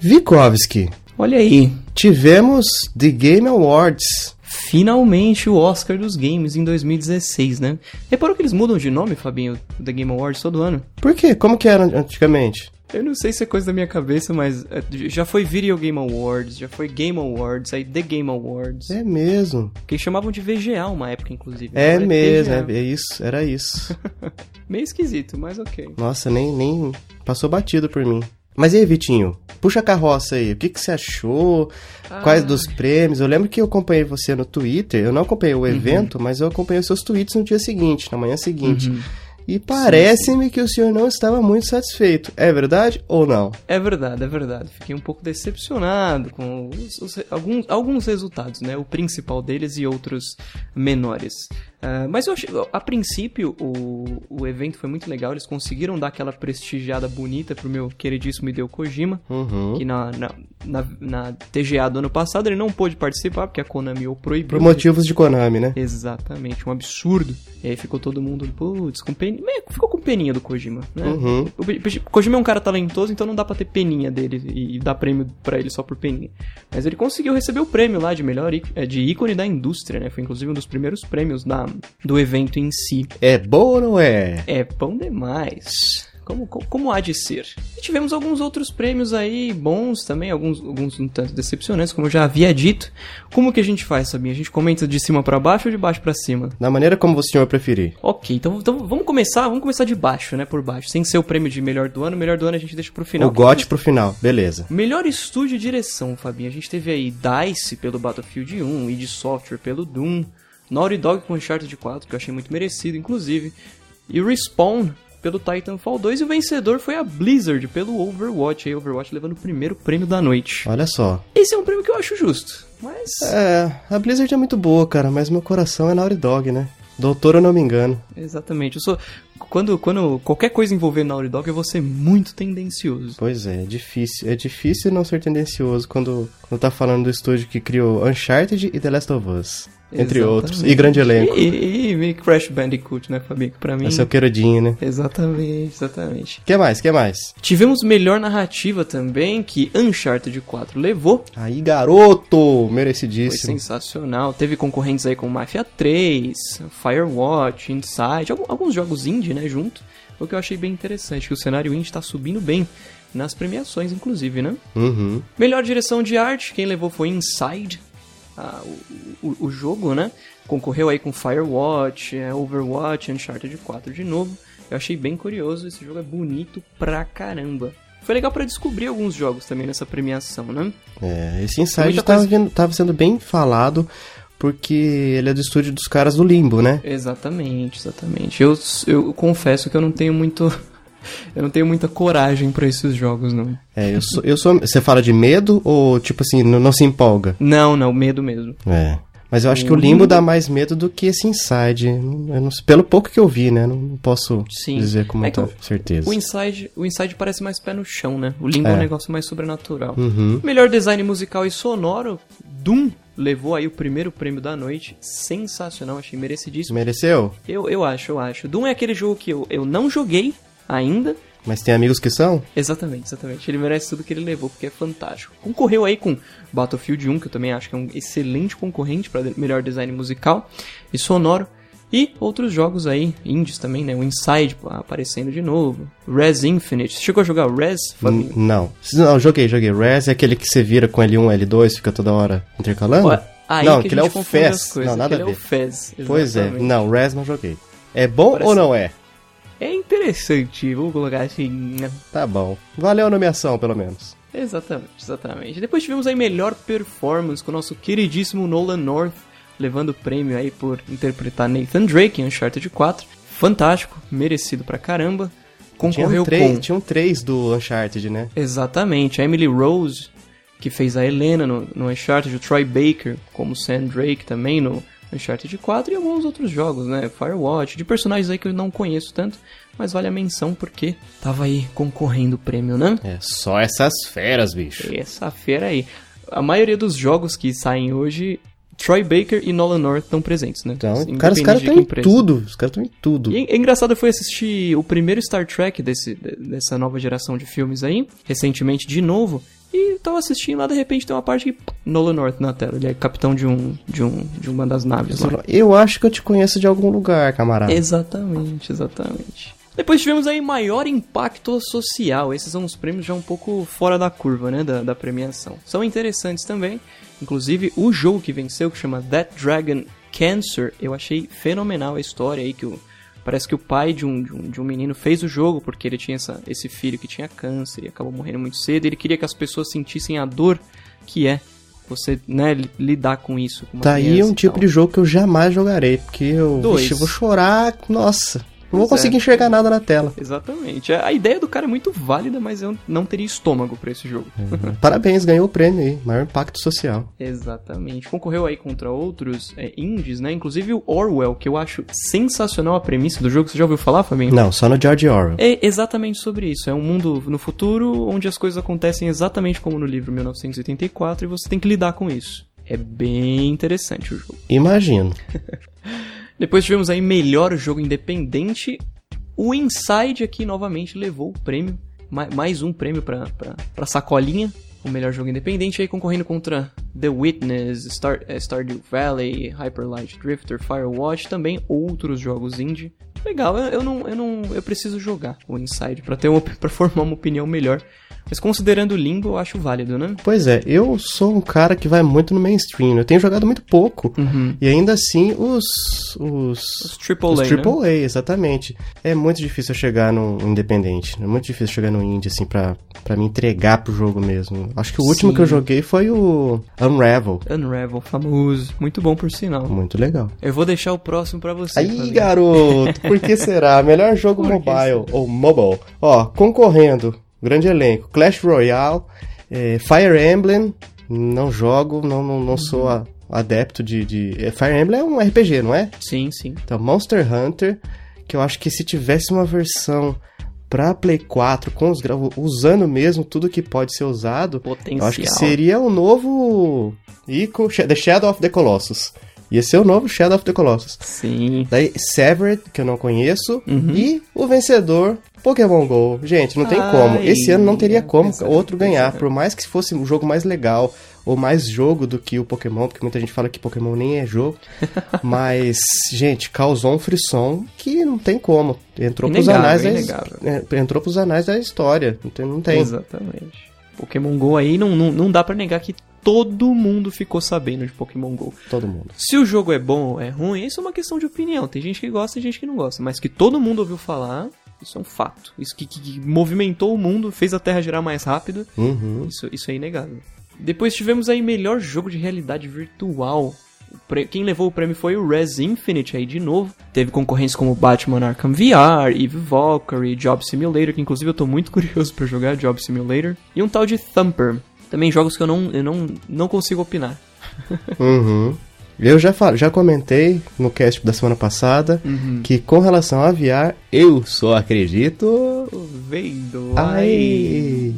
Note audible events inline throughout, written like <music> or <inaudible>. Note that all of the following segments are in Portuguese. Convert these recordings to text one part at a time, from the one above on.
Vikovski, Olha aí, tivemos The Game Awards. finalmente o Oscar dos Games em 2016, né? Reparou que eles mudam de nome, Fabinho, The Game Awards todo ano? Por quê? Como que era antigamente? Eu não sei se é coisa da minha cabeça, mas é, já foi Video Game Awards, já foi Game Awards, aí The Game Awards. É mesmo. Que eles chamavam de VGA uma época, inclusive. É Agora mesmo, é, é isso, era isso. <laughs> Meio esquisito, mas ok. Nossa, nem, nem passou batido por mim. Mas e aí, Vitinho? Puxa a carroça aí. O que, que você achou? Quais Ah. dos prêmios? Eu lembro que eu acompanhei você no Twitter. Eu não acompanhei Uhum. o evento, mas eu acompanhei os seus tweets no dia seguinte, na manhã seguinte. Uhum. E parece-me que o senhor não estava muito satisfeito. É verdade ou não? É verdade, é verdade. Fiquei um pouco decepcionado com os- os- alguns, alguns resultados, né? O principal deles e outros menores. Ah, mas eu achei, a princípio, o, o evento foi muito legal. Eles conseguiram dar aquela prestigiada bonita pro meu queridíssimo Hideo Kojima. Uhum. Que na, na, na, na TGA do ano passado ele não pôde participar porque a Konami o proibiu. Por motivos de Konami, né? Exatamente, um absurdo. E aí ficou todo mundo, putz, com peninha. Ficou com peninha do Kojima, né? Uhum. O Kojima é um cara talentoso, então não dá pra ter peninha dele e dar prêmio pra ele só por peninha. Mas ele conseguiu receber o prêmio lá de melhor eh, de ícone da indústria, né? Foi inclusive um dos primeiros prêmios da, do evento em si. É bom ou não é? É bom demais. Como, como, há de ser. E tivemos alguns outros prêmios aí bons também, alguns, alguns um tanto decepcionantes, como eu já havia dito. Como que a gente faz, Sabinha? A gente comenta de cima pra baixo ou de baixo pra cima? Da maneira como o senhor preferir. Ok, então, então vamos começar, vamos começar de baixo, né, por baixo. Sem ser o prêmio de melhor do ano, melhor do ano a gente deixa pro final. o GOT pro final, beleza. Melhor estúdio e direção, Fabinho. A gente teve aí DICE pelo Battlefield 1, id Software pelo Doom, Naughty Dog com Uncharted 4, que eu achei muito merecido, inclusive, e Respawn pelo Titanfall 2, e o vencedor foi a Blizzard pelo Overwatch, aí Overwatch levando o primeiro prêmio da noite. Olha só. Esse é um prêmio que eu acho justo, mas... É, a Blizzard é muito boa, cara, mas meu coração é Naughty Dog, né? Doutor, eu não me engano. Exatamente, eu sou... Quando, quando qualquer coisa envolvendo Naughty Dog, eu vou ser muito tendencioso. Pois é, é difícil. É difícil não ser tendencioso quando, quando tá falando do estúdio que criou Uncharted e The Last of Us. Entre Exatamente. outros. E grande elenco. E, e, e Crash Bandicoot, né? Que pra mim... É seu queridinho, né? Exatamente, exatamente. que mais? que mais? Tivemos melhor narrativa também, que Uncharted 4 levou. Aí, garoto! Foi Merecidíssimo. sensacional. Teve concorrentes aí com Mafia 3, Firewatch, Inside, alguns jogos indie, né, junto. O que eu achei bem interessante, que o cenário indie tá subindo bem nas premiações, inclusive, né? Uhum. Melhor direção de arte, quem levou foi Inside, ah, o, o, jogo, né? Concorreu aí com Firewatch, é, Overwatch, Uncharted 4 de novo. Eu achei bem curioso, esse jogo é bonito pra caramba. Foi legal pra descobrir alguns jogos também nessa premiação, né? É, esse Inside muita tava, coisa- tava sendo bem falado porque ele é do estúdio dos caras do Limbo, né? Exatamente, exatamente. Eu, eu confesso que eu não tenho muito. Eu não tenho muita coragem pra esses jogos, não. É, eu sou, eu sou. Você fala de medo ou, tipo assim, não, não se empolga? Não, não, medo mesmo. É. Mas eu acho que o Limbo dá mais medo do que esse Inside. Não pelo pouco que eu vi, né? Não posso Sim. dizer com É muita que certeza. O Inside, o Inside parece mais pé no chão, né? O Limbo é, É. um negócio mais sobrenatural. Uhum. Melhor design musical e sonoro, Doom levou aí o primeiro prêmio da noite. Sensacional, achei merecidíssimo. Mereceu? Eu, eu acho, eu acho. Doom é aquele jogo que eu, eu não joguei ainda. Mas tem amigos que são? Exatamente, exatamente. Ele merece tudo que ele levou, porque é fantástico. Concorreu aí com Battlefield 1, que eu também acho que é um excelente concorrente para melhor design musical e sonoro. E outros jogos aí, indies também, né? O Inside aparecendo de novo. Res Infinite. Você chegou a jogar Res, Fabinho? Não. Não, joguei, joguei. Res é aquele que você vira com L1, L2, fica toda hora intercalando? Ó, Aí não, que aquele a é o Fez. Não, nada a aquele ver. é o Fez. Pois é. Não, Res não joguei. É bom Parece- ou não é? É interessante, vou colocar assim, né? Tá bom. Valeu a nomeação, pelo menos. Exatamente, exatamente. Depois tivemos aí melhor performance com o nosso queridíssimo Nolan North, levando o prêmio aí por interpretar Nathan Drake em Uncharted 4. Fantástico, merecido pra caramba. Concorreu tinha um três, com... Tinha um 3 do Uncharted, né? Exatamente, a Emily Rose, que fez a Helena no, no Uncharted, o Troy Baker como Sam Drake também no Uncharted 4 e alguns outros jogos, né? Firewatch, de personagens aí que eu não conheço tanto, mas vale a menção porque tava aí concorrendo o prêmio, né? É só essas feras, bicho. Essa feira aí. A maioria dos jogos que saem hoje Troy Baker e Nolan North estão presentes, né? Então, Independente cara, os caras estão em tudo. Os caras estão em tudo. E é engraçado foi assistir o primeiro Star Trek desse, de- dessa nova geração de filmes aí, recentemente de novo, e tava assistindo lá, de repente tem uma parte que Nolan North na tela, ele é capitão de um de um de uma das naves lá. Eu acho que eu te conheço de algum lugar, camarada. Exatamente, exatamente. Depois tivemos aí maior impacto social. Esses são os prêmios já um pouco fora da curva, né, da, da premiação. São interessantes também. Inclusive, o jogo que venceu, que chama That Dragon Cancer, eu achei fenomenal a história aí, que o, parece que o pai de um, de, um, de um menino fez o jogo porque ele tinha essa, esse filho que tinha câncer e acabou morrendo muito cedo. Ele queria que as pessoas sentissem a dor que é você, né, li- lidar com isso. Com Tá aí um tipo de jogo que eu jamais jogarei, porque eu, Dois. vixe, eu vou chorar, nossa. Não vou é. conseguir enxergar nada na tela. Exatamente. A ideia do cara é muito válida, mas eu não teria estômago pra esse jogo. <laughs> Parabéns, ganhou o prêmio aí. Maior impacto social. Exatamente. Concorreu aí contra outros é, indies, né? Inclusive o Orwell, que eu acho sensacional a premissa do jogo. Você já ouviu falar, Fabinho? Não, só no George Orwell. É exatamente sobre isso. É um mundo no futuro onde as coisas acontecem exatamente como no livro 1984 e você tem que lidar com isso. É bem interessante o jogo. Imagino. <laughs> Depois tivemos aí melhor jogo independente. O Inside aqui novamente levou o prêmio, ma- mais um prêmio pra, pra sacolinha. O melhor jogo independente aí concorrendo contra The Witness, Star, eh, Stardew Valley, Hyper Light Drifter, Firewatch, também outros jogos indie. Legal, eu, eu não, eu não, eu preciso jogar o Inside pra ter <laughs> para formar uma opinião melhor. Mas considerando o Limbo, eu acho válido, né? Pois é, eu sou um cara que vai muito no mainstream. Eu tenho jogado muito pouco. Uhum. E ainda assim, os. Os. Os AAA, os né? AAA, exatamente. É muito difícil eu chegar no independente. É muito difícil chegar no indie, assim, pra, pra me entregar pro jogo mesmo. Acho que o último Sim. que eu joguei foi o Unravel. Unravel, famoso. Muito bom por sinal. Muito legal. Eu vou deixar o próximo pra você. Aí, Fabinho. garoto, por que será? Melhor jogo mobile, ou mobile. Ó, concorrendo, grande elenco, Clash Royale, eh, Fire Emblem, não jogo, não, não, não sou a- adepto de, de... eh, Fire Emblem é um RPG, não é? Sim, sim. Então, Monster Hunter, que eu acho que se tivesse uma versão pra Play 4, com os usando mesmo tudo que pode ser usado, Potencial. eu acho que seria o novo Ico, The Shadow of the Colossus. Ia ser o novo Shadow of the Colossus. Sim. Daí Severed, que eu não conheço, Uhum. e o vencedor, Pokémon GO. Gente, não tem Ai, como. Esse ano não teria como vencedor, outro ganhar, por mais que fosse um jogo mais legal ou mais jogo do que o Pokémon, porque muita gente fala que Pokémon nem é jogo. <laughs> Mas, gente, causou um frisson que não tem como. Entrou pros anais da é, entrou pros anais da história. Não tem. Não tem. Exatamente. Pokémon GO aí não, não, não dá pra negar que todo mundo ficou sabendo de Pokémon GO. Todo mundo. Se o jogo é bom ou é ruim, isso é uma questão de opinião. Tem gente que gosta e gente que não gosta. Mas que todo mundo ouviu falar, isso é um fato. Isso que, que- que movimentou o mundo, fez a Terra girar mais rápido. Uhum. Isso, isso é inegável. Depois tivemos aí melhor jogo de realidade virtual. Quem levou o prêmio foi o Res Infinite aí de novo. Teve concorrências como Batman Arkham VR, Eve Valkyrie, Job Simulator, que inclusive eu tô muito <laughs> curioso pra jogar Job Simulator. E um tal de Thumper. Também jogos que eu não, eu não, não consigo opinar. Uhum. Eu já, falo, já comentei no cast da semana passada Uhum. que com relação a VR, eu só acredito. Vendo. Ai.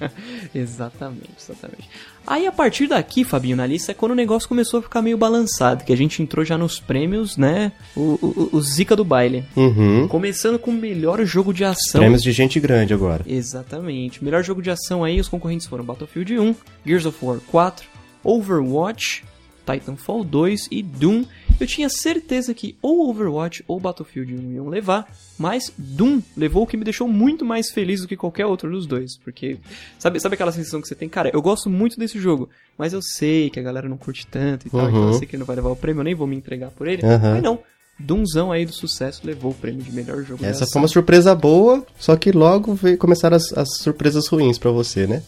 <laughs> exatamente, exatamente. Aí a partir daqui, Fabinho, na lista é quando o negócio começou a ficar meio balançado, que a gente entrou já nos prêmios, né? O, o, o Zica do baile. Uhum. Começando com o melhor jogo de ação. Prêmios de gente grande agora. Exatamente. Melhor jogo de ação aí, os concorrentes foram Battlefield 1, Gears of War 4, Overwatch, Titanfall 2 e Doom. Eu tinha certeza que ou Overwatch ou Battlefield 1 iam levar, mas Doom levou o que me deixou muito mais feliz do que qualquer outro dos dois. Porque, sabe, sabe aquela sensação que você tem? Cara, eu gosto muito desse jogo, mas eu sei que a galera não curte tanto e tal, Uhum. então eu sei que ele não vai levar o prêmio, eu nem vou me entregar por ele. Aham. Mas não. Doomzão aí do sucesso levou o prêmio de melhor jogo Essa foi uma surpresa boa, só que logo veio, começaram as, as surpresas ruins pra você, né?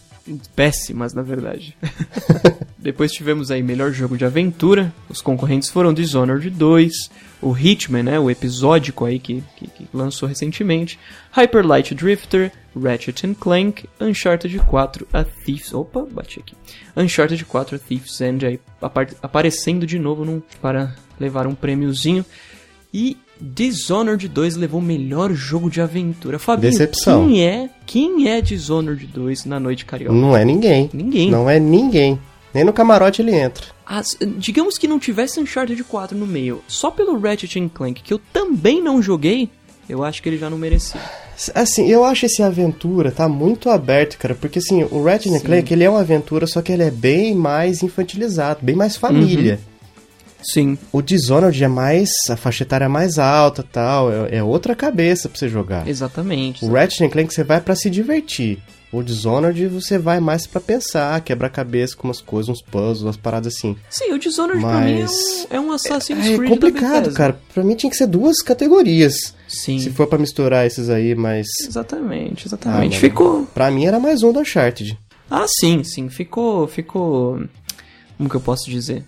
péssimas, na verdade. <laughs> Depois tivemos aí melhor jogo de aventura. Os concorrentes foram Dishonored 2, o Hitman, né, o episódico aí que, que, que lançou recentemente, Hyper Light Drifter, Ratchet and Clank, Uncharted 4, A Thief's... Opa, bati aqui. Uncharted 4, A Thief's End aí apar- aparecendo de novo num, para levar um prêmiozinho. E Dishonored 2 levou o melhor jogo de aventura. Fabinho, Decepção. quem é, quem é Dishonored 2 na noite carioca? Não é ninguém. Ninguém. Não é ninguém. Nem no camarote ele entra. As- digamos que não tivesse Uncharted 4 no meio, só pelo Ratchet Clank, que eu também não joguei, eu acho que ele já não merecia. Assim, eu acho esse aventura tá muito aberto, cara, porque assim, o Ratchet. Clank, ele é uma aventura, só que ele é bem mais infantilizado, bem mais família. Sim, O Dishonored é mais, a faixa etária é mais alta tal, é, é outra cabeça pra você jogar. exatamente. O Ratchet Clank você vai pra se divertir. O Dishonored você vai mais pra pensar, quebrar cabeça com umas coisas, uns puzzles, umas paradas assim. Sim, o Dishonored pra mim é um, Mas- é um Assassin's É Creed da complicado, cara. Pra mim tinha que ser duas categorias. Sim, Se for pra misturar esses aí, mas exatamente, Ah, exatamente. mano. ficou... pra mim era mais um do Uncharted. Ah, sim, sim, ficou... ficou... Como que eu posso dizer?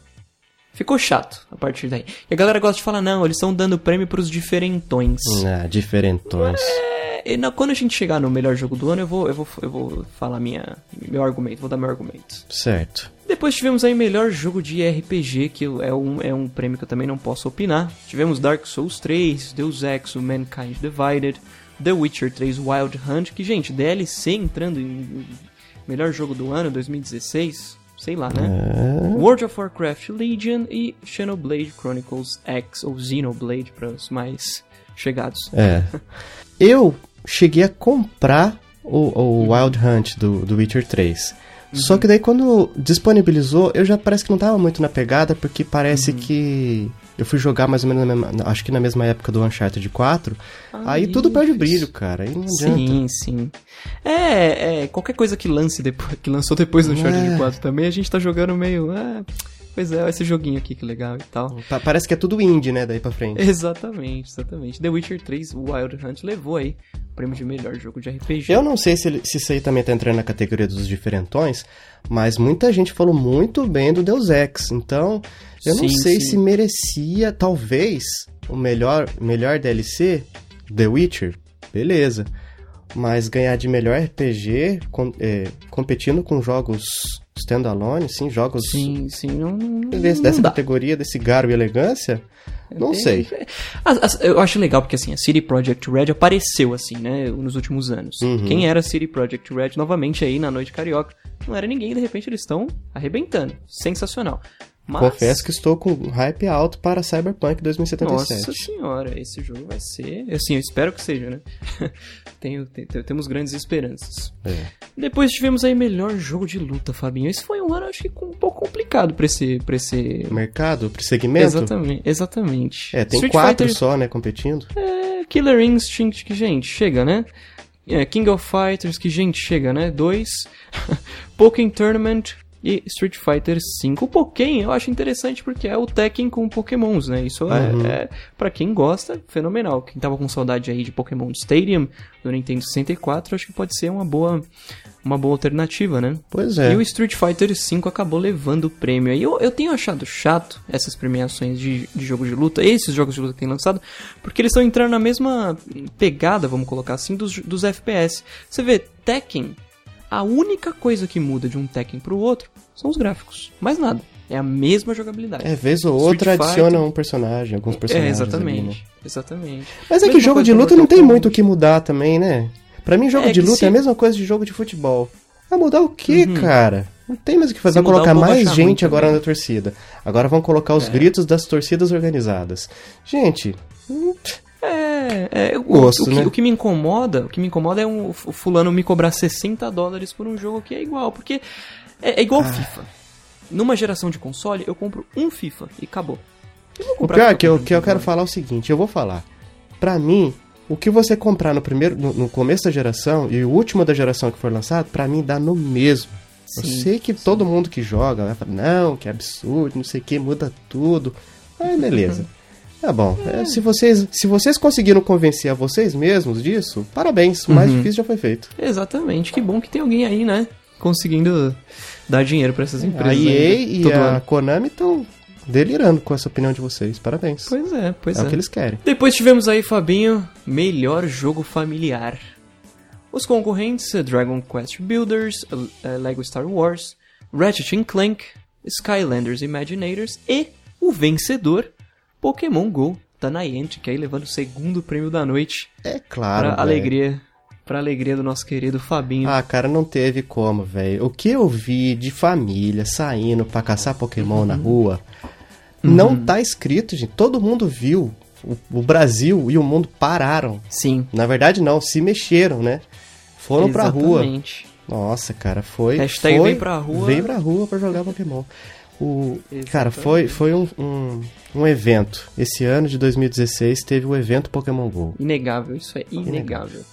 Ficou chato a partir daí. E a galera gosta de falar, não, eles estão dando prêmio pros diferentões. Ah, diferentões. É, e na- quando a gente chegar no melhor jogo do ano, eu vou, eu vou, eu vou falar minha, meu argumento, vou dar meu argumento. Certo. Depois tivemos aí melhor jogo de RPG, que é um, é um prêmio que eu também não posso opinar. Tivemos Dark Souls 3, Deus Ex, Mankind Divided, The Witcher 3 Wild Hunt, que, gente, DLC entrando em melhor jogo do ano, 2016, sei lá, né? É. World of Warcraft Legion e Xenoblade Chronicles X, ou Xenoblade para os mais chegados. É. <laughs> Eu cheguei a comprar o, o Wild Hunt do, do Witcher 3. Só que daí quando disponibilizou, eu já parece que não tava muito na pegada, porque parece que eu fui jogar mais ou menos na mesma, acho que na mesma época do Uncharted 4. aí Aí, tudo perde o brilho, cara. Aí não adianta. Sim, sim. É, é, qualquer coisa que lance depois, que lançou depois do Uncharted É. 4 também, a gente tá jogando meio, ah, pois é, esse joguinho aqui que legal e tal. Pa- Parece que é tudo indie, né, daí pra frente. Exatamente, exatamente. The Witcher 3 Wild Hunt levou aí o prêmio de melhor jogo de RPG. Eu não sei se, ele- se isso aí também tá entrando na categoria dos diferentões, mas muita gente falou muito bem do Deus Ex. Então, eu não Sim, sei sim. se merecia, talvez, o melhor, melhor DLC, The Witcher, beleza. Mas ganhar de melhor RPG, com- é, competindo com jogos standalone, sim, jogos Sim, sim, não, não, desse- não dessa dá. categoria, desse garo e elegância, não sei. Eu acho legal porque assim, a City Project Red apareceu assim, né, nos últimos anos. Uhum. Quem era a City Project Red novamente aí na noite carioca? Não era ninguém, de repente eles estão arrebentando. Sensacional. Mas, Confesso que estou com hype alto para Cyberpunk 2077. Nossa senhora, esse jogo vai ser. Assim, eu espero que seja, né? <laughs> Tenho, te- te- temos grandes esperanças. É. Depois tivemos aí melhor jogo de luta, Fabinho. Esse foi um ano, acho que um pouco complicado pra esse. Pra esse... Mercado, pro segmento? Exatamente, exatamente. É, tem Street quatro Fighter só, né, competindo. É, Killer Instinct, que gente, chega, né? É, King of Fighters, que gente, chega, né? Dois. <laughs> Pokémon Tournament e Street Fighter V. O Pokémon eu acho interessante porque é o Tekken com Pokémons, né? Isso Uhum. é, é, pra quem gosta, fenomenal. Quem tava com saudade aí de Pokémon Stadium do Nintendo 64, acho que pode ser uma boa, uma boa alternativa, né? Pois é. E o Street Fighter V acabou levando o prêmio. aí. eu, eu tenho achado chato essas premiações de, de jogo de luta, esses jogos de luta que tem lançado, porque eles estão entrando na mesma pegada, vamos colocar assim, dos, dos FPS. Você vê, Tekken, a única coisa que muda de um Tekken pro outro são os gráficos. Mais nada. É a mesma jogabilidade. É, vez ou Street outra Fighter- adiciona um personagem, alguns É, personagens. exatamente. ali, né? Exatamente. Mas é que Mesma jogo coisa de luta não tem muito o que mudar também, né? Pra mim, jogo É de que luta se- é a mesma coisa de jogo de futebol. Vai mudar o quê, cara? Não tem mais o que fazer. Mudar, colocar mais gente agora também. na torcida. Agora vão colocar os gritos das torcidas organizadas. Gente, hum, É, é, o, Gosto, o, que, né? o que me incomoda, o que me incomoda é um, o fulano me cobrar 60 dólares por um jogo que é igual, porque é, é igual Ah. FIFA. Numa geração de console, eu compro um FIFA e acabou. Eu o pior é que eu, que eu quero falar é o seguinte, eu vou falar. Pra mim, o que você comprar no primeiro, no, no começo da geração e o último da geração que for lançado, pra mim dá no mesmo. eu Sim, sei que todo mundo que joga vai falar, não, que absurdo, não sei o que, muda tudo. Aí beleza. <laughs> Tá bom. É, se, vocês, se vocês conseguiram convencer a vocês mesmos disso, parabéns. O mais Uhum. difícil já foi feito. Exatamente, que bom que tem alguém aí, né? Conseguindo dar dinheiro pra essas empresas. a ainda, EA e a ano. Konami estão delirando com essa opinião de vocês. Parabéns. Pois é, pois é, é. o que eles querem. Depois tivemos aí, Fabinho, melhor jogo familiar. Os concorrentes, Dragon Quest Builders, eh, Lego Star Wars, Ratchet Clank, Skylanders Imaginators e o vencedor, Pokémon GO, da Niantic, aí levando o segundo prêmio da noite É claro. velho. alegria Pra alegria do nosso querido Fabinho. Ah, cara, não teve como, velho. O que eu vi de família saindo pra caçar Pokémon Uhum. na rua não tá escrito, gente. Todo mundo viu. O, o Brasil e o mundo pararam. Sim. Na verdade, não, se mexeram, né? Foram pra rua. Exatamente. Nossa, cara, foi. Hashtag foi, vem pra rua. Vem pra rua pra jogar Pokémon. O, cara, foi, foi um, um, um evento. Esse ano de 2016 teve o evento Pokémon GO. Inegável, isso é inegável.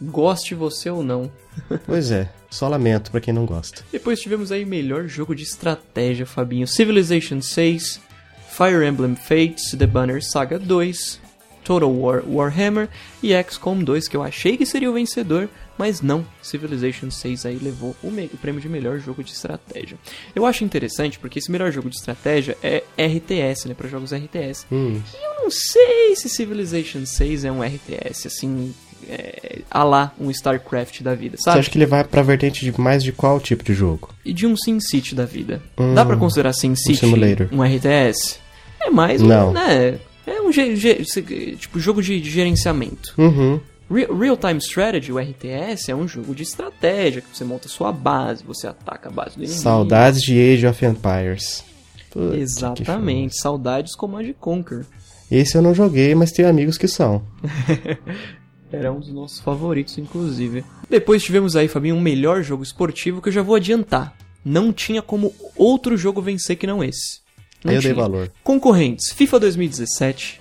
Goste você ou não. <laughs> Pois é, só lamento pra quem não gosta. Depois tivemos aí melhor jogo de estratégia, Fabinho. Civilization 6, Fire Emblem Fates, The Banner Saga 2, Total War Warhammer e XCOM 2, que eu achei que seria o vencedor, mas não. Civilization 6 aí levou o, o prêmio de melhor jogo de estratégia. Eu acho interessante porque esse melhor jogo de estratégia é RTS, né, para jogos RTS. Hum, Eu não sei se Civilization 6 é um RTS, assim, é, a lá um StarCraft da vida, você sabe? acha que ele vai pra vertente de mais de qual tipo de jogo? e de um SimCity da vida. Hum, Dá pra considerar SimCity simulator. um RTS? É mais Não. um, né? É um tipo jogo de, de gerenciamento. Uhum. Re- Real Time Strategy, o RTS, é um jogo de estratégia, que você monta sua base, você ataca a base do inimigo. Saudades de Age of Empires. Puta, Exatamente, saudades Command and Conquer. Esse eu não joguei, mas tenho amigos que são. <laughs> Era um dos nossos favoritos, inclusive. Depois tivemos aí, Fabinho, um melhor jogo esportivo que eu já vou adiantar. Não tinha como outro jogo vencer que não esse. Não Aí eu dei tinha. valor. Concorrentes: FIFA 2017,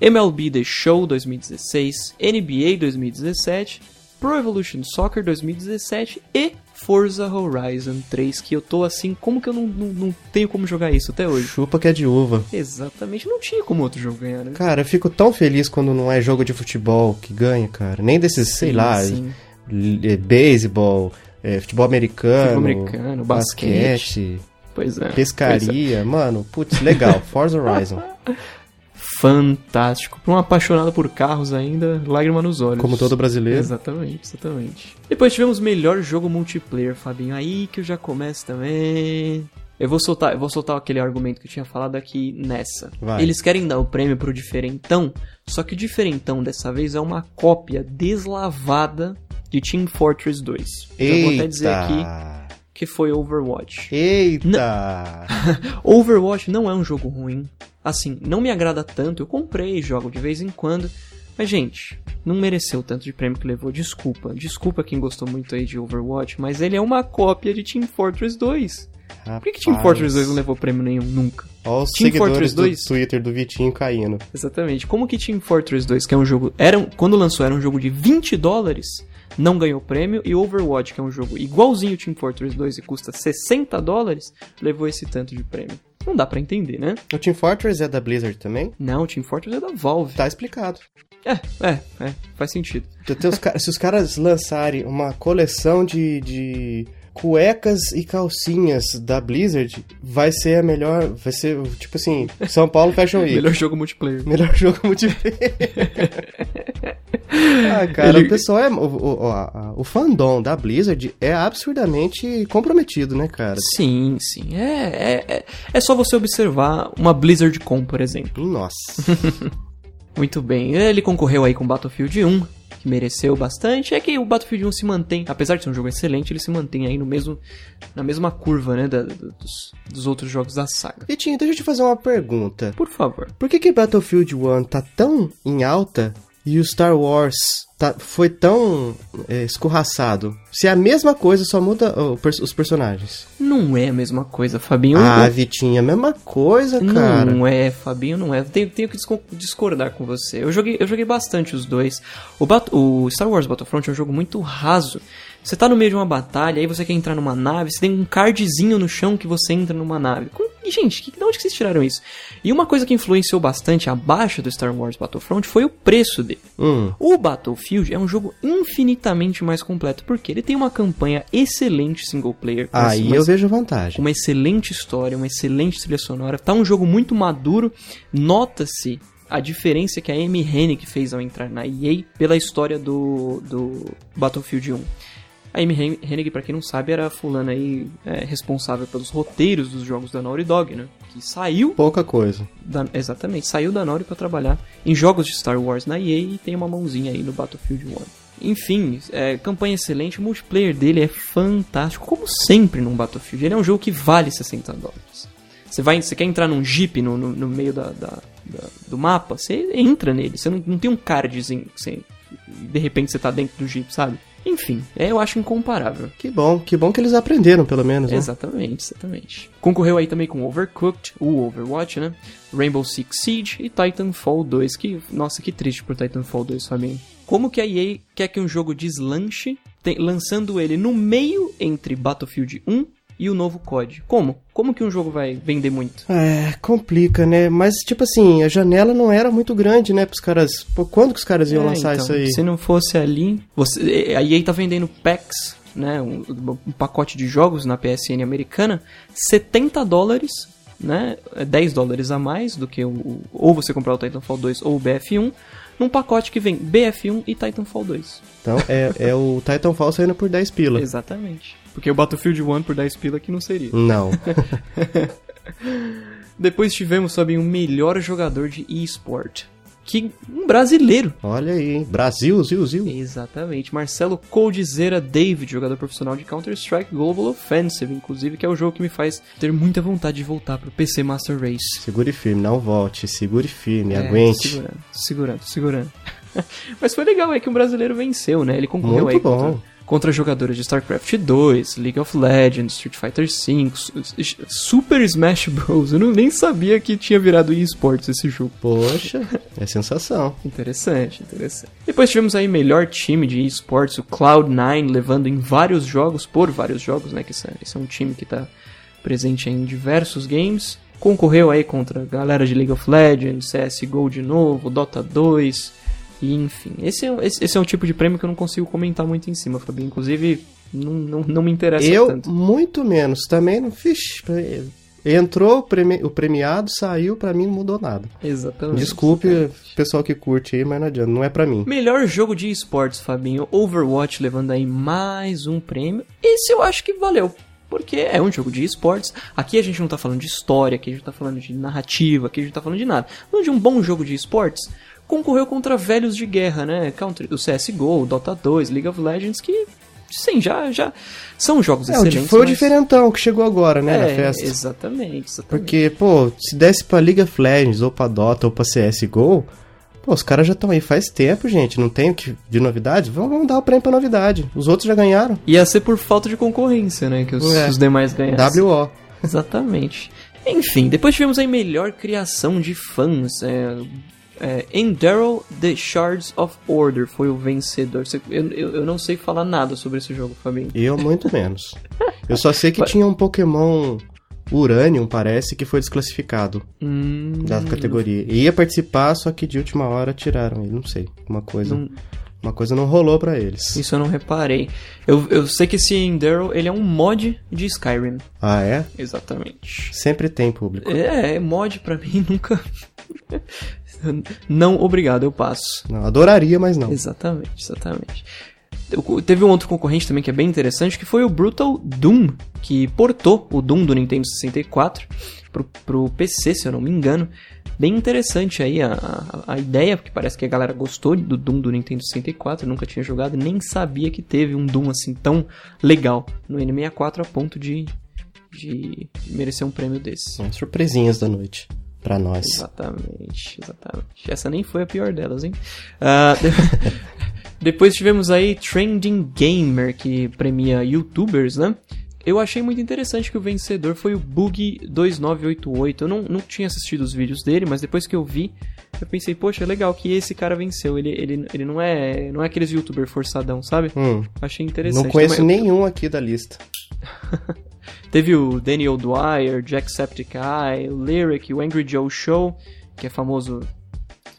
MLB The Show 2016, NBA 2017, Pro Evolution Soccer 2017 e Forza Horizon 3, que eu tô assim, como que eu não, não, não tenho como jogar isso até hoje? Chupa que é de uva. Exatamente, não tinha como outro jogo ganhar, né? Cara, eu fico tão feliz quando não é jogo de futebol que ganha, cara. Nem desses, sei Sim, lá, sim. l- é, beisebol, é, futebol americano, Futebol americano, basquete. Pois é. Pois é. pescaria. Mano, putz, legal. Forza Horizon. <laughs> Fantástico. Pra um apaixonado por carros ainda, lágrima nos olhos. Como todo brasileiro. Exatamente, exatamente. Depois tivemos melhor jogo multiplayer, Fabinho. Aí que eu já começo também. Eu vou soltar, eu vou soltar aquele argumento que eu tinha falado aqui nessa. Vai. Eles querem dar o prêmio pro diferentão, só que o diferentão dessa vez é uma cópia deslavada de Team Fortress 2. Já vou até dizer aqui Eita! Que foi Overwatch. Eita! <laughs> Overwatch não é um jogo ruim. Assim, não me agrada tanto. Eu comprei, jogo de vez em quando. Mas, gente, não mereceu tanto de prêmio que levou. Desculpa. Desculpa quem gostou muito aí de Overwatch, mas ele é uma cópia de Team Fortress 2. Por que, Team Rapaz. Fortress 2 não levou prêmio nenhum nunca? Olha os Team Fortress do 2? Twitter do Vitinho caindo. Exatamente. Como que Team Fortress 2, que é um jogo. Era, quando lançou, era um jogo de 20 dólares, não ganhou prêmio, e Overwatch, que é um jogo igualzinho Team Fortress 2 e custa 60 dólares, levou esse tanto de prêmio. Não dá pra entender, né? O Team Fortress é da Blizzard também? Não, Team Fortress é da Valve. Tá explicado. É, é, é, faz sentido. Os se os caras lançarem uma coleção de, de cuecas e calcinhas da Blizzard, vai ser a melhor. Vai ser, tipo assim, São Paulo Fashion Week. <laughs> Melhor jogo multiplayer. Melhor jogo multiplayer. <laughs> <laughs> ah, cara, Ele- o pessoal é. O, o, a- o fandom da Blizzard é absurdamente comprometido, né, cara? Sim, sim. É, é, é, é só você observar uma Blizzard Com, por exemplo. Nossa. <laughs> Muito bem. Ele concorreu aí com Battlefield 1, que mereceu bastante. É que o Battlefield 1 se mantém, apesar de ser um jogo excelente, ele se mantém aí no mesmo, na mesma curva, né, da- dos, dos outros jogos da saga. Vitinho, deixa eu te fazer uma pergunta. Por favor. Por que que Battlefield 1 tá tão em alta e o Star Wars tá, foi tão é, escorraçado? Se é a mesma coisa, só muda o pers- os personagens. Não é a mesma coisa, Fabinho. ah, Eu- Vitinho, é a mesma coisa, cara. Não é, Fabinho, não é. Tenho, tenho que disco- discordar com você. Eu joguei, eu joguei bastante os dois. O, o Star Wars Battlefront é um jogo muito raso. Você tá no meio de uma batalha, aí você quer entrar numa nave, você tem um cardzinho no chão que você entra numa nave. Com- E, gente, que, de onde que vocês tiraram isso? E uma coisa que influenciou bastante a baixa do Star Wars Battlefront foi o preço dele. Hum, O Battlefield é um jogo infinitamente mais completo, porque ele tem uma campanha excelente single player. aí uma eu vejo vantagem. uma excelente história, uma excelente trilha sonora. Tá um jogo muito maduro. Nota-se a diferença que a Amy Hennig fez ao entrar na EA pela história do, do Battlefield 1. A Amy Hen- Hennig, pra quem não sabe, era a fulana aí é, responsável pelos roteiros dos jogos da Naughty Dog, né? Que saiu Pouca coisa. da, exatamente, saiu da Naughty pra trabalhar em jogos de Star Wars na EA e tem uma mãozinha aí no Battlefield 1. Enfim, é, campanha excelente, o multiplayer dele é fantástico, como sempre num Battlefield. Ele é um jogo que vale 60 dólares. Você vai, você quer entrar num jeep no, no, no meio da, da, da- do mapa, você entra nele. Você não, não tem um cardzinho que você, de repente você tá dentro do jeep, sabe? Enfim, é, eu acho incomparável. Que bom, que bom que eles aprenderam, pelo menos, né? Exatamente, exatamente. Concorreu aí também com Overcooked, o Overwatch, né? Rainbow Six Siege e Titanfall 2, que, nossa, que triste por Titanfall 2, Fabinho. Como que a EA quer que um jogo deslanche, tem- lançando ele no meio entre Battlefield 1 e o novo COD? Como? Como que um jogo vai vender muito? É, complica, né? Mas, tipo assim, a janela não era muito grande, né? Pros caras. Pô, quando que os caras iam É, lançar então, isso aí? Se não fosse ali, você, a EA tá vendendo packs, né, um, um pacote de jogos na PSN americana, 70 dólares, né, é 10 dólares a mais do que o, o- ou você comprar o Titanfall 2 ou o BF1, num pacote que vem BF1 e Titanfall 2. Então, é, é o Titanfall saindo por 10 pila. Exatamente. Porque o Battlefield 1 por 10 pila que não seria. Não. <laughs> Depois tivemos também o melhor jogador de eSport, que um brasileiro. Olha aí, hein? Brasil, Zil, Zil. Exatamente. Marcelo Coldzera David, jogador profissional de Counter-Strike Global Offensive, inclusive, que é o jogo que me faz ter muita vontade de voltar pro PC Master Race. Segure firme, não volte. Segure firme, É, aguente. Segurando, segurando, segurando. <laughs> Mas foi legal, é que um brasileiro venceu, né? Ele concorreu Muito aí bom. contra, contra jogadores de StarCraft 2, League of Legends, Street Fighter V, Su- Super Smash Bros. Eu não, nem sabia que tinha virado eSports esse jogo. Poxa, é sensação. Interessante, interessante. Depois tivemos aí melhor time de esportes, o Cloud9, levando em vários jogos, por vários jogos, né? Que esse, esse é um time que tá presente em diversos games. Concorreu aí contra a galera de League of Legends, CSGO de novo, Dota 2, e enfim. Esse é, esse, esse é um tipo de prêmio que eu não consigo comentar muito em cima, Fabinho. Inclusive, não, não, não me interessa Eu, tanto. muito menos. Também não fiz. Entrou o, premi- o premiado, saiu, pra mim não mudou nada. Exatamente. Desculpe o pessoal que curte aí, mas não adianta, não é pra mim. Melhor jogo de esportes, Fabinho. Overwatch levando aí mais um prêmio. Esse eu acho que valeu. Porque é um jogo de esportes. Aqui a gente não tá falando de história, aqui a gente tá falando de narrativa, aqui a gente tá falando de nada. Falando de um bom jogo de esportes. Concorreu contra velhos de guerra, né? Counter, o CSGO, o Dota 2, League of Legends, que. Sim, já, já são jogos É, o excelentes. foi o mas- diferentão que chegou agora, né, na É, festa. Exatamente, exatamente. Porque, pô, se desse pra League of Legends, ou pra Dota, ou pra CSGO, pô, os caras já estão aí faz tempo, gente. Não tem o que de novidade? Vamos, vamos dar o prêmio pra novidade. Os outros já ganharam. Ia ser por falta de concorrência, né? Que os, É. os demais ganhassem. WO. Exatamente. Enfim, depois tivemos aí melhor criação de fãs. É, é, Enderal The Shards of Order foi o vencedor. Eu, eu, eu não sei falar nada sobre esse jogo, Fabinho. Eu, muito menos. Eu só sei que tinha um Pokémon Uranium, parece, que foi desclassificado Hum, da categoria. Ia participar, só que de última hora tiraram ele. Não sei. Uma coisa. Não- Uma coisa não rolou pra eles. isso eu não reparei. Eu, eu sei que esse Enderal, ele é um mod de Skyrim. Ah, é? Exatamente. Sempre tem público. É, mod pra mim <laughs> nunca... <laughs> não, obrigado, eu passo. Não, adoraria, mas não. Exatamente, exatamente. Teve um outro concorrente também que é bem interessante, que foi o Brutal Doom, que portou o Doom do Nintendo 64 pro, pro PC, se eu não me engano. Bem interessante aí a, a, a ideia, porque parece que a galera gostou do Doom do Nintendo 64, eu nunca tinha jogado, nem sabia que teve um Doom assim tão legal no N64 a ponto de, de merecer um prêmio desse. São surpresinhas da noite. Pra nós. Exatamente, exatamente. Essa nem foi a pior delas, hein? <laughs> De- Depois tivemos aí Trending Gamer, que premia youtubers, né? Eu achei muito interessante que o vencedor foi o Bug2988. Eu não, não tinha assistido os vídeos dele, mas depois que eu vi, eu pensei, poxa, é legal que esse cara venceu. Ele, ele, ele não é não é aqueles youtuber forçadão, sabe? Hum, Achei interessante. não conheço Também- nenhum aqui da lista. <laughs> Teve o Daniel Dwyer, Jacksepticeye, o Lyric, o Angry Joe Show, que é famoso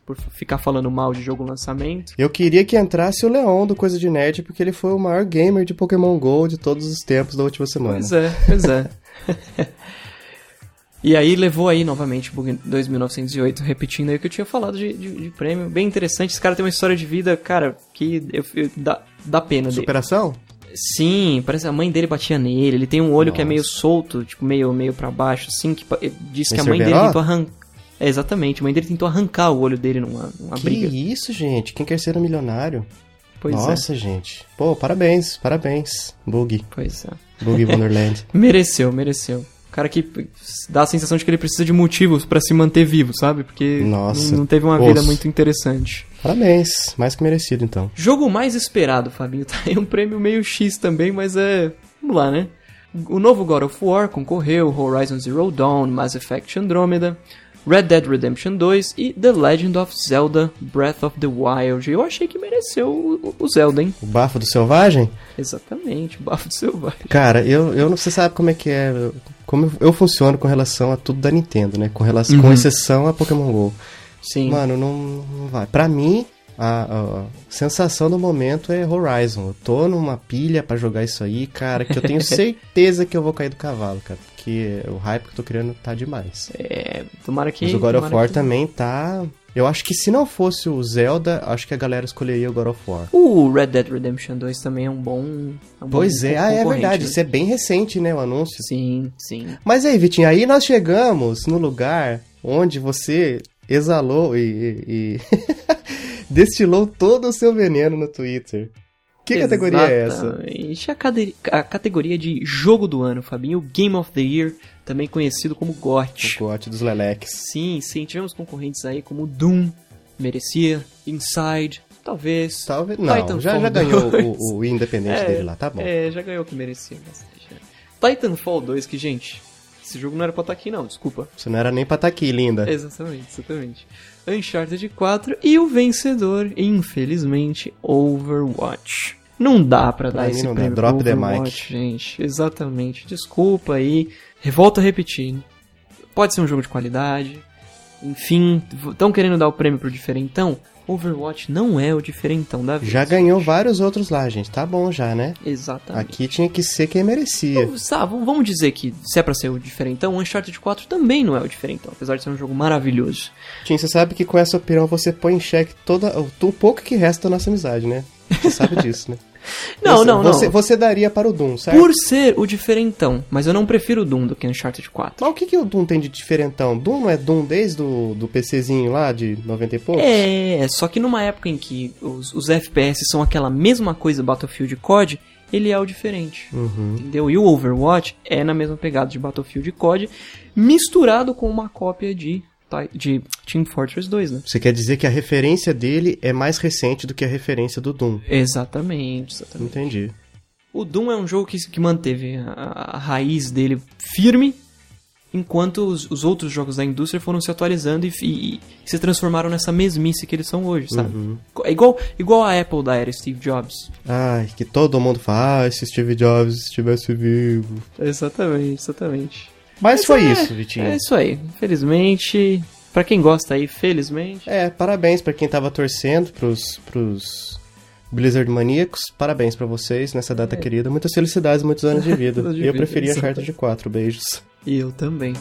por ficar falando mal de jogo lançamento. Eu queria que entrasse o Leon do Coisa de Nerd, porque ele foi o maior gamer de Pokémon GO de todos os tempos da última semana. Pois é, pois é. <laughs> e aí levou aí novamente o Bug 2908, repetindo aí o que eu tinha falado de, de, de prêmio. Bem interessante, esse cara tem uma história de vida, cara, que eu, eu- dá, dá pena dele. Sim, parece que a mãe dele batia nele. Ele tem um olho que é Nossa. meio solto, tipo, meio, meio para baixo, assim, que diz que a mãe dele tentou arrancar. É, exatamente, a mãe dele tentou arrancar o olho dele numa, numa que briga. isso, gente? Quem quer ser um milionário? Pois é. Nossa, gente. Pô, parabéns, parabéns. Boogie. Pois é. Boogie Wonderland. <laughs> Mereceu, mereceu. O cara que dá a sensação de que ele precisa de motivos pra se manter vivo, sabe? Porque Nossa, não, teve uma vida muito interessante. Parabéns, mais que merecido então. Jogo mais esperado, Fabinho. <laughs> Tá aí um prêmio meio X também, mas é. Vamos lá, né? O novo God of War concorreu, Horizon Zero Dawn, Mass Effect Andromeda, Red Dead Redemption 2 e The Legend of Zelda Breath of the Wild. Eu achei que mereceu o, o Zelda, hein? O bafo do selvagem? Exatamente, o bafo do selvagem. Cara, eu, eu não você sabe como é que é. Como eu funciono com relação a tudo da Nintendo, né? Com, relação, com Uhum. exceção a Pokémon GO. Sim. Mano, não, não vai. Pra mim, a, a sensação do momento é Horizon. Eu tô numa pilha pra jogar isso aí, cara, que eu tenho <laughs> certeza que eu vou cair do cavalo, cara. Porque o hype que eu tô criando tá demais. É, tomara que. Mas o God of War que- também tá. Eu acho que se não fosse o Zelda, acho que a galera escolheria o God of War. O Red Dead Redemption 2 também é um bom. é um bom Pois é, ah, é verdade. né? Isso é bem recente, né, o anúncio. Sim, sim. Mas aí, Vitinho, aí nós chegamos no lugar onde você exalou e, e- e <laughs> destilou todo o seu veneno no Twitter. Que categoria é essa? Exatamente. A, cade- a categoria de jogo do ano, Fabinho. Game of the Year, também conhecido como GOT. O gote dos Leleques. Sim, sim. Tivemos concorrentes aí como Doom, merecia, Inside, talvez. Talvez. Não, Titanfall já, já 2. ganhou o, o independente É, dele lá, tá bom. É, já ganhou o que merecia. né? Titanfall 2, que, gente, esse jogo não era pra estar aqui, não, desculpa. Você não era nem pra estar aqui, linda. Exatamente, exatamente. Uncharted 4 e o vencedor, infelizmente, Overwatch. Não dá pra Pra dar esse não dá. prêmio Drop pro the Overwatch, mic. gente. Exatamente. Desculpa aí. Volto a repetir. Pode ser um jogo de qualidade. Enfim, estão querendo dar o prêmio pro diferentão? Overwatch não é o diferentão da vida. Já ganhou vários outros lá, gente. Tá bom já, né? Exatamente. Aqui tinha que ser quem merecia. Então, sabe, vamos- dizer que se é pra ser o diferentão, o Uncharted 4 também não é o diferentão, apesar de ser um jogo maravilhoso. Tim, você sabe que com essa opinião você põe em xeque toda, o, o pouco que resta da nossa amizade, né? Você sabe disso, né? <laughs> Não, Você- não, não. você, Você daria para o Doom, certo? Por ser o diferentão, mas eu não prefiro o Doom do que Uncharted 4. Mas o que, que o Doom tem de diferentão? Doom não é Doom desde o do PCzinho lá de 90 e poucos? É, só que numa época em que os, os FPS são aquela mesma coisa Battlefield e COD, ele é o diferente. Uhum. Entendeu? E o Overwatch é na mesma pegada de Battlefield e COD, misturado com uma cópia de, de Team Fortress 2, né? Você quer dizer que a referência dele é mais recente do que a referência do Doom? Exatamente, exatamente. Entendi. O Doom é um jogo que, que manteve a, a raiz dele firme, enquanto os, os outros jogos da indústria foram se atualizando e, e- e se transformaram nessa mesmice que eles são hoje, sabe? Uhum. É igual, igual a Apple da era Steve Jobs. Ai, que todo mundo fala, ah, se Steve Jobs estivesse vivo. Exatamente, exatamente. Mas, foi é, isso, Vitinho. É isso aí. Felizmente, pra quem gosta aí, felizmente. É, parabéns pra quem tava torcendo pros, pros Blizzard maníacos. Parabéns pra vocês nessa data querida. Muitas felicidades, muitos anos de <laughs> vida. De Eu vida, preferia exato. Charter de 4. Beijos. E eu também.